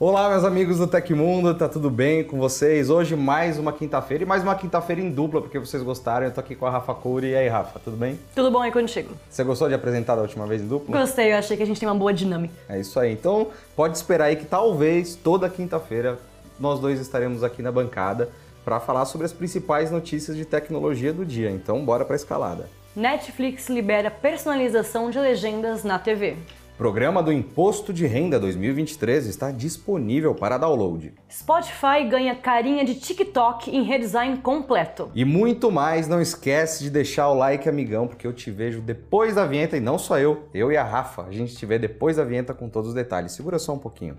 Olá, meus amigos do Tecmundo, tá tudo bem com vocês? Hoje mais uma quinta-feira e mais uma quinta-feira em dupla, porque vocês gostaram. Eu tô aqui com a Rafa Cury. E aí, Rafa, tudo bem? Tudo bom aí contigo? Você gostou de apresentar da última vez em dupla? Gostei, eu achei que a gente tem uma boa dinâmica. É isso aí. Então, pode esperar aí que talvez toda quinta-feira nós dois estaremos aqui na bancada para falar sobre as principais notícias de tecnologia do dia. Então, bora para a escalada. Netflix libera personalização de legendas na TV. Programa do Imposto de Renda 2023 está disponível para download. Spotify ganha carinha de TikTok em redesign completo. E muito mais, não esquece de deixar o like, amigão, porque eu te vejo depois da vinheta e não só eu, eu e a Rafa. A gente te vê depois da vinheta com todos os detalhes. Segura só um pouquinho.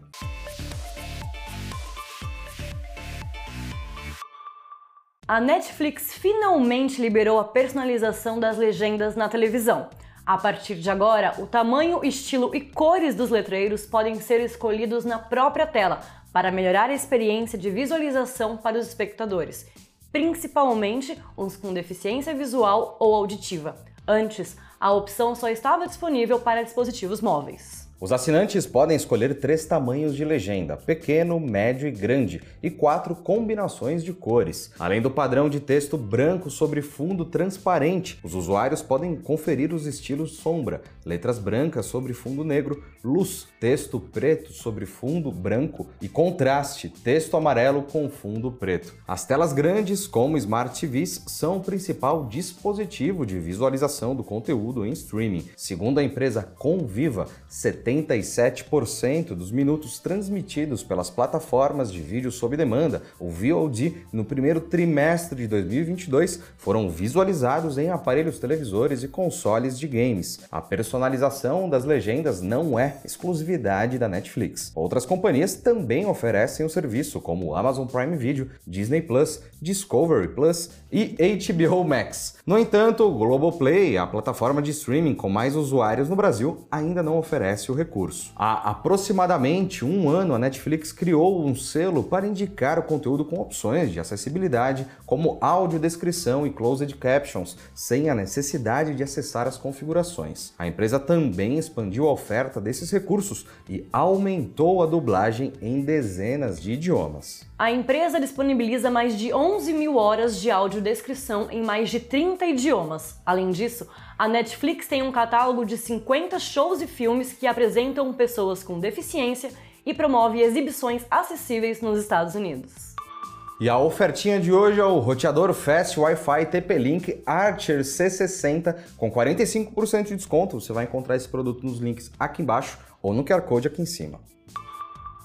A Netflix finalmente liberou a personalização das legendas na televisão. A partir de agora, o tamanho, estilo e cores dos letreiros podem ser escolhidos na própria tela para melhorar a experiência de visualização para os espectadores, principalmente os com deficiência visual ou auditiva. Antes, a opção só estava disponível para dispositivos móveis. Os assinantes podem escolher três tamanhos de legenda: pequeno, médio e grande, e quatro combinações de cores. Além do padrão de texto branco sobre fundo transparente, os usuários podem conferir os estilos sombra, letras brancas sobre fundo negro, luz, texto preto sobre fundo branco e contraste, texto amarelo com fundo preto. As telas grandes, como Smart TVs, são o principal dispositivo de visualização do conteúdo em streaming. Segundo a empresa Conviva, 70 77% dos minutos transmitidos pelas plataformas de vídeo sob demanda, o VOD, no primeiro trimestre de 2022 foram visualizados em aparelhos televisores e consoles de games. A personalização das legendas não é exclusividade da Netflix. Outras companhias também oferecem o serviço, como Amazon Prime Video, Disney Plus, Discovery Plus e HBO Max. No entanto, o Globoplay, a plataforma de streaming com mais usuários no Brasil, ainda não oferece o recurso. Há aproximadamente um ano, a Netflix criou um selo para indicar o conteúdo com opções de acessibilidade, como audiodescrição e closed captions, sem a necessidade de acessar as configurações. A empresa também expandiu a oferta desses recursos e aumentou a dublagem em dezenas de idiomas. A empresa disponibiliza mais de 11 mil horas de audiodescrição em mais de 30 idiomas. Além disso, a Netflix tem um catálogo de 50 shows e filmes que apresentam pessoas com deficiência e promove exibições acessíveis nos Estados Unidos. E a ofertinha de hoje é o roteador Fast Wi-Fi TP-Link Archer C60 com 45% de desconto. Você vai encontrar esse produto nos links aqui embaixo ou no QR Code aqui em cima.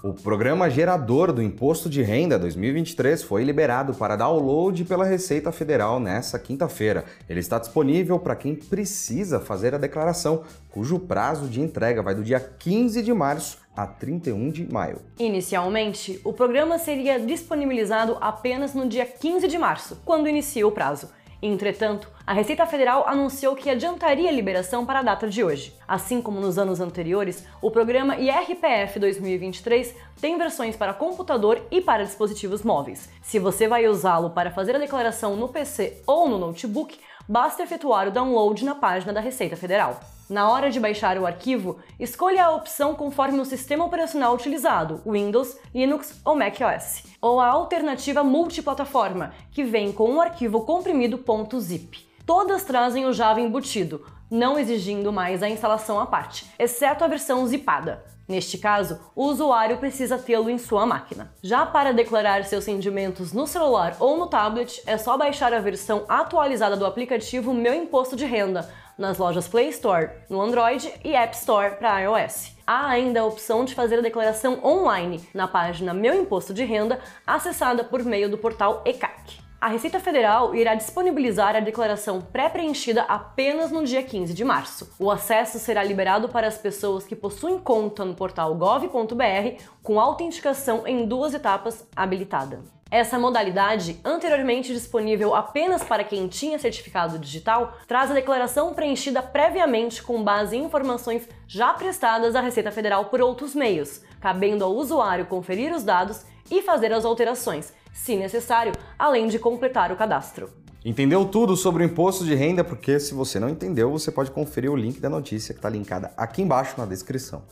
O programa gerador do Imposto de Renda 2023 foi liberado para download pela Receita Federal nesta quinta-feira. Ele está disponível para quem precisa fazer a declaração, cujo prazo de entrega vai do dia 15 de março a 31 de maio. Inicialmente, o programa seria disponibilizado apenas no dia 15 de março, quando inicia o prazo. Entretanto, a Receita Federal anunciou que adiantaria a liberação para a data de hoje. Assim como nos anos anteriores, o programa IRPF 2023 tem versões para computador e para dispositivos móveis. Se você vai usá-lo para fazer a declaração no PC ou no notebook, basta efetuar o download na página da Receita Federal. Na hora de baixar o arquivo, escolha a opção conforme o sistema operacional utilizado, Windows, Linux ou macOS, ou a alternativa multiplataforma, que vem com um arquivo comprimido .zip. Todas trazem o Java embutido, não exigindo mais a instalação à parte, exceto a versão zipada. Neste caso, o usuário precisa tê-lo em sua máquina. Já para declarar seus rendimentos no celular ou no tablet, é só baixar a versão atualizada do aplicativo Meu Imposto de Renda nas lojas Play Store no Android e App Store para iOS. Há ainda a opção de fazer a declaração online na página Meu Imposto de Renda, acessada por meio do portal ECAC. A Receita Federal irá disponibilizar a declaração pré-preenchida apenas no dia 15 de março. O acesso será liberado para as pessoas que possuem conta no portal gov.br com autenticação em duas etapas habilitada. Essa modalidade, anteriormente disponível apenas para quem tinha certificado digital, traz a declaração preenchida previamente com base em informações já prestadas à Receita Federal por outros meios, cabendo ao usuário conferir os dados e fazer as alterações, se necessário, além de completar o cadastro. Entendeu tudo sobre o imposto de renda? Porque se você não entendeu, você pode conferir o link da notícia que está linkada aqui embaixo na descrição.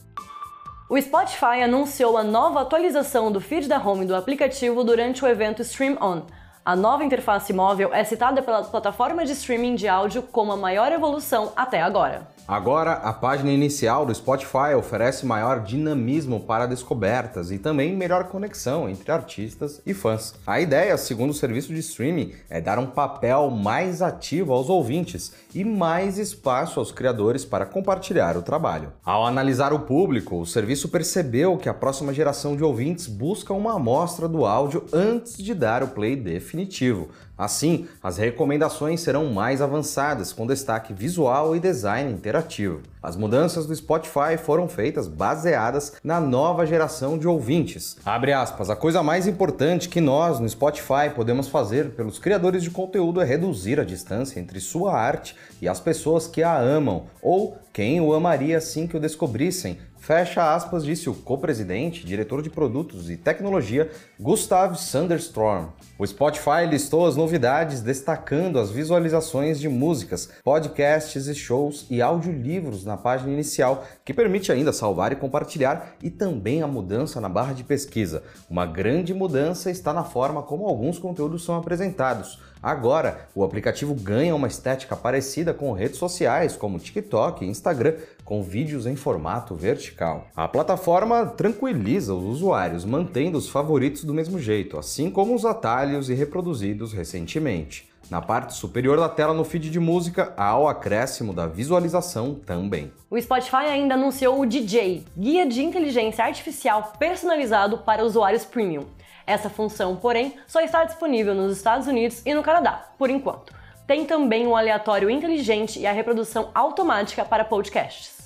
O Spotify anunciou a nova atualização do feed da home do aplicativo durante o evento Stream On. A nova interface móvel é citada pela plataforma de streaming de áudio como a maior evolução até agora. Agora, a página inicial do Spotify oferece maior dinamismo para descobertas e também melhor conexão entre artistas e fãs. A ideia, segundo o serviço de streaming, é dar um papel mais ativo aos ouvintes e mais espaço aos criadores para compartilhar o trabalho. Ao analisar o público, o serviço percebeu que a próxima geração de ouvintes busca uma amostra do áudio antes de dar o play definitivo. Assim, as recomendações serão mais avançadas, com destaque visual e design interativo. As mudanças do Spotify foram feitas baseadas na nova geração de ouvintes. Abre aspas, a coisa mais importante que nós no Spotify podemos fazer pelos criadores de conteúdo é reduzir a distância entre sua arte e as pessoas que a amam ou quem o amaria assim que o descobrissem, Fecha aspas, disse o co-presidente, diretor de produtos e tecnologia, Gustav Sanderstrom. O Spotify listou as novidades, destacando as visualizações de músicas, podcasts e shows e audiolivros na página inicial, que permite ainda salvar e compartilhar, e também a mudança na barra de pesquisa. Uma grande mudança está na forma como alguns conteúdos são apresentados. Agora, o aplicativo ganha uma estética parecida com redes sociais como TikTok e Instagram, com vídeos em formato vertical. A plataforma tranquiliza os usuários, mantendo os favoritos do mesmo jeito, assim como os atalhos e reproduzidos recentemente. Na parte superior da tela no feed de música há o acréscimo da visualização também. O Spotify ainda anunciou o DJ, guia de inteligência artificial personalizado para usuários premium. Essa função, porém, só está disponível nos Estados Unidos e no Canadá, por enquanto. Tem também o aleatório inteligente e a reprodução automática para podcasts.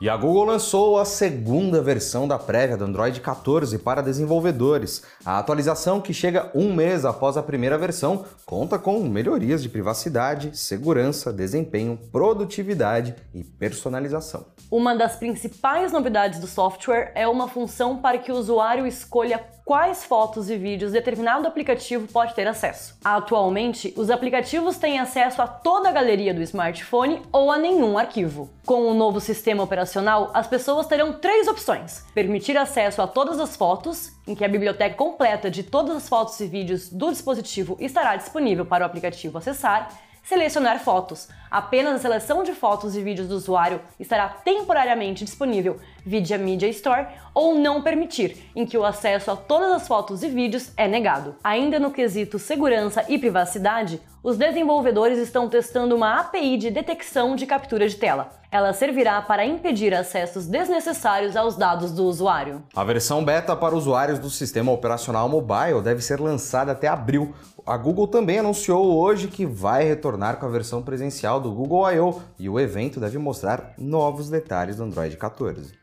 E a Google lançou a segunda versão da prévia do Android 14 para desenvolvedores. A atualização, que chega um mês após a primeira versão, conta com melhorias de privacidade, segurança, desempenho, produtividade e personalização. Uma das principais novidades do software é uma função para que o usuário escolha quais fotos e vídeos determinado aplicativo pode ter acesso. Atualmente, os aplicativos têm acesso a toda a galeria do smartphone ou a nenhum arquivo. Com o novo sistema operacional, as pessoas terão três opções: permitir acesso a todas as fotos, em que a biblioteca completa de todas as fotos e vídeos do dispositivo estará disponível para o aplicativo acessar Selecionar fotos. Apenas a seleção de fotos e vídeos do usuário estará temporariamente disponível via Media Store ou não permitir, em que o acesso a todas as fotos e vídeos é negado. Ainda no quesito segurança e privacidade, os desenvolvedores estão testando uma API de detecção de captura de tela. Ela servirá para impedir acessos desnecessários aos dados do usuário. A versão beta para usuários do sistema operacional mobile deve ser lançada até abril. A Google também anunciou hoje que vai retornar com a versão presencial do Google I.O. e o evento deve mostrar novos detalhes do Android 14.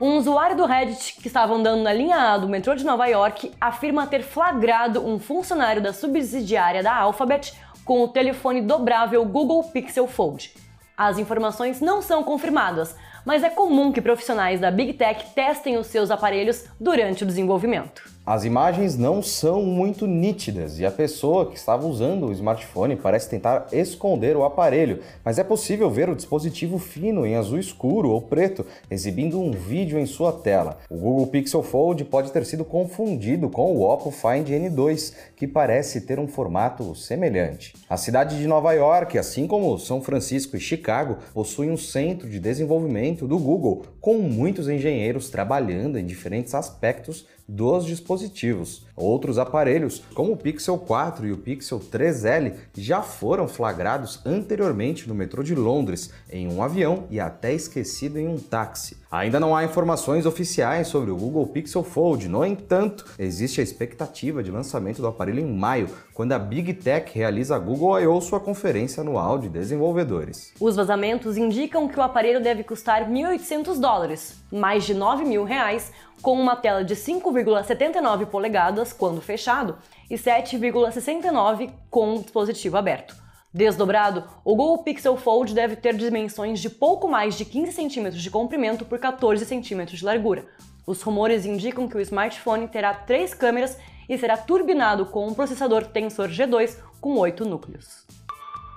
Um usuário do Reddit que estava andando na linha A do metrô de Nova York afirma ter flagrado um funcionário da subsidiária da Alphabet com o telefone dobrável Google Pixel Fold. As informações não são confirmadas, mas é comum que profissionais da Big Tech testem os seus aparelhos durante o desenvolvimento. As imagens não são muito nítidas e a pessoa que estava usando o smartphone parece tentar esconder o aparelho, mas é possível ver o dispositivo fino em azul escuro ou preto exibindo um vídeo em sua tela. O Google Pixel Fold pode ter sido confundido com o Oppo Find N2, que parece ter um formato semelhante. A cidade de Nova York, assim como São Francisco e Chicago, possui um centro de desenvolvimento do Google, com muitos engenheiros trabalhando em diferentes aspectos dos dispositivos. Outros aparelhos, como o Pixel 4 e o Pixel 3L, já foram flagrados anteriormente no metrô de Londres, em um avião e até esquecido em um táxi. Ainda não há informações oficiais sobre o Google Pixel Fold, no entanto, existe a expectativa de lançamento do aparelho em maio, quando a Big Tech realiza a Google I.O. sua conferência anual de desenvolvedores. Os vazamentos indicam que o aparelho deve custar 1.800 dólares, mais de 9 mil reais, com uma tela de 5,79 polegadas quando fechado e 7,69 com o dispositivo aberto. Desdobrado, o Google Pixel Fold deve ter dimensões de pouco mais de 15 cm de comprimento por 14 cm de largura. Os rumores indicam que o smartphone terá três câmeras e será turbinado com um processador Tensor G2 com 8 núcleos.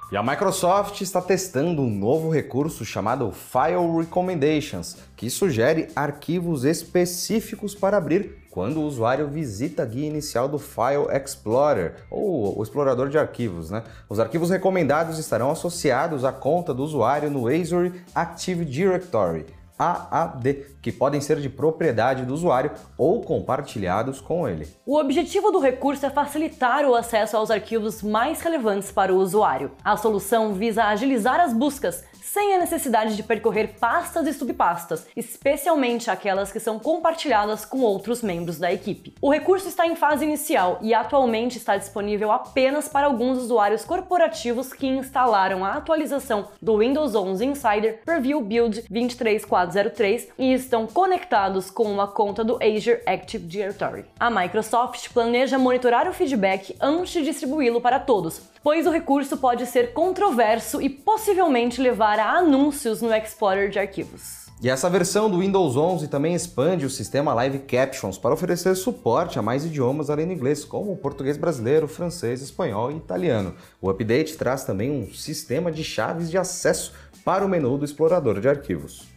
E a Microsoft está testando um novo recurso chamado File Recommendations, que sugere arquivos específicos para abrir quando o usuário visita a guia inicial do File Explorer, ou o explorador de arquivos. Né? Os arquivos recomendados estarão associados à conta do usuário no Azure Active Directory. AAD, que podem ser de propriedade do usuário ou compartilhados com ele. O objetivo do recurso é facilitar o acesso aos arquivos mais relevantes para o usuário. A solução visa agilizar as buscas sem a necessidade de percorrer pastas e subpastas, especialmente aquelas que são compartilhadas com outros membros da equipe. O recurso está em fase inicial e atualmente está disponível apenas para alguns usuários corporativos que instalaram a atualização do Windows 11 Insider Preview Build 23403 e estão conectados com uma conta do Azure Active Directory. A Microsoft planeja monitorar o feedback antes de distribuí-lo para todos, pois o recurso pode ser controverso e possivelmente levar a anúncios no Explorer de arquivos. E essa versão do Windows 11 também expande o sistema Live Captions para oferecer suporte a mais idiomas além do inglês, como português brasileiro, francês, espanhol e italiano. O update traz também um sistema de chaves de acesso para o menu do explorador de arquivos.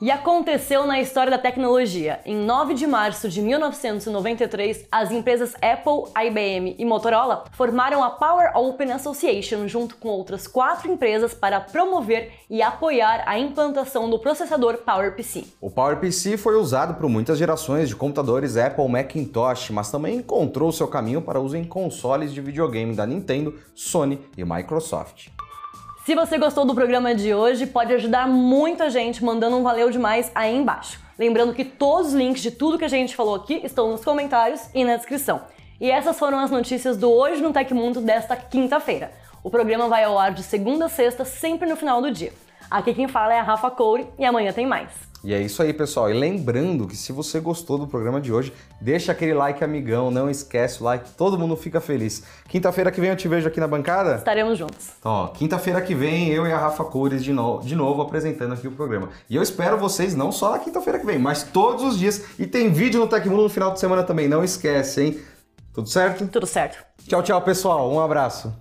E aconteceu na história da tecnologia. Em 9 de março de 1993, as empresas Apple, IBM e Motorola formaram a Power Open Association junto com outras quatro empresas para promover e apoiar a implantação do processador PowerPC. O PowerPC foi usado por muitas gerações de computadores Apple Macintosh, mas também encontrou seu caminho para uso em consoles de videogame da Nintendo, Sony e Microsoft. Se você gostou do programa de hoje, pode ajudar muita gente mandando um valeu demais aí embaixo. Lembrando que todos os links de tudo que a gente falou aqui estão nos comentários e na descrição. E essas foram as notícias do Hoje no Tecmundo desta quinta-feira. O programa vai ao ar de segunda a sexta, sempre no final do dia. Aqui quem fala é a Rafa Coure e amanhã tem mais. E é isso aí, pessoal. E lembrando que se você gostou do programa de hoje, deixa aquele like amigão, não esquece o like, todo mundo fica feliz. Quinta-feira que vem eu te vejo aqui na bancada. Estaremos juntos. Então, quinta-feira que vem eu e a Rafa Cores de, no de novo apresentando aqui o programa. E eu espero vocês não só na quinta-feira que vem, mas todos os dias. E tem vídeo no Tecmundo no final de semana também, não esquece, hein? Tudo certo? Tudo certo. Tchau, tchau, pessoal. Um abraço.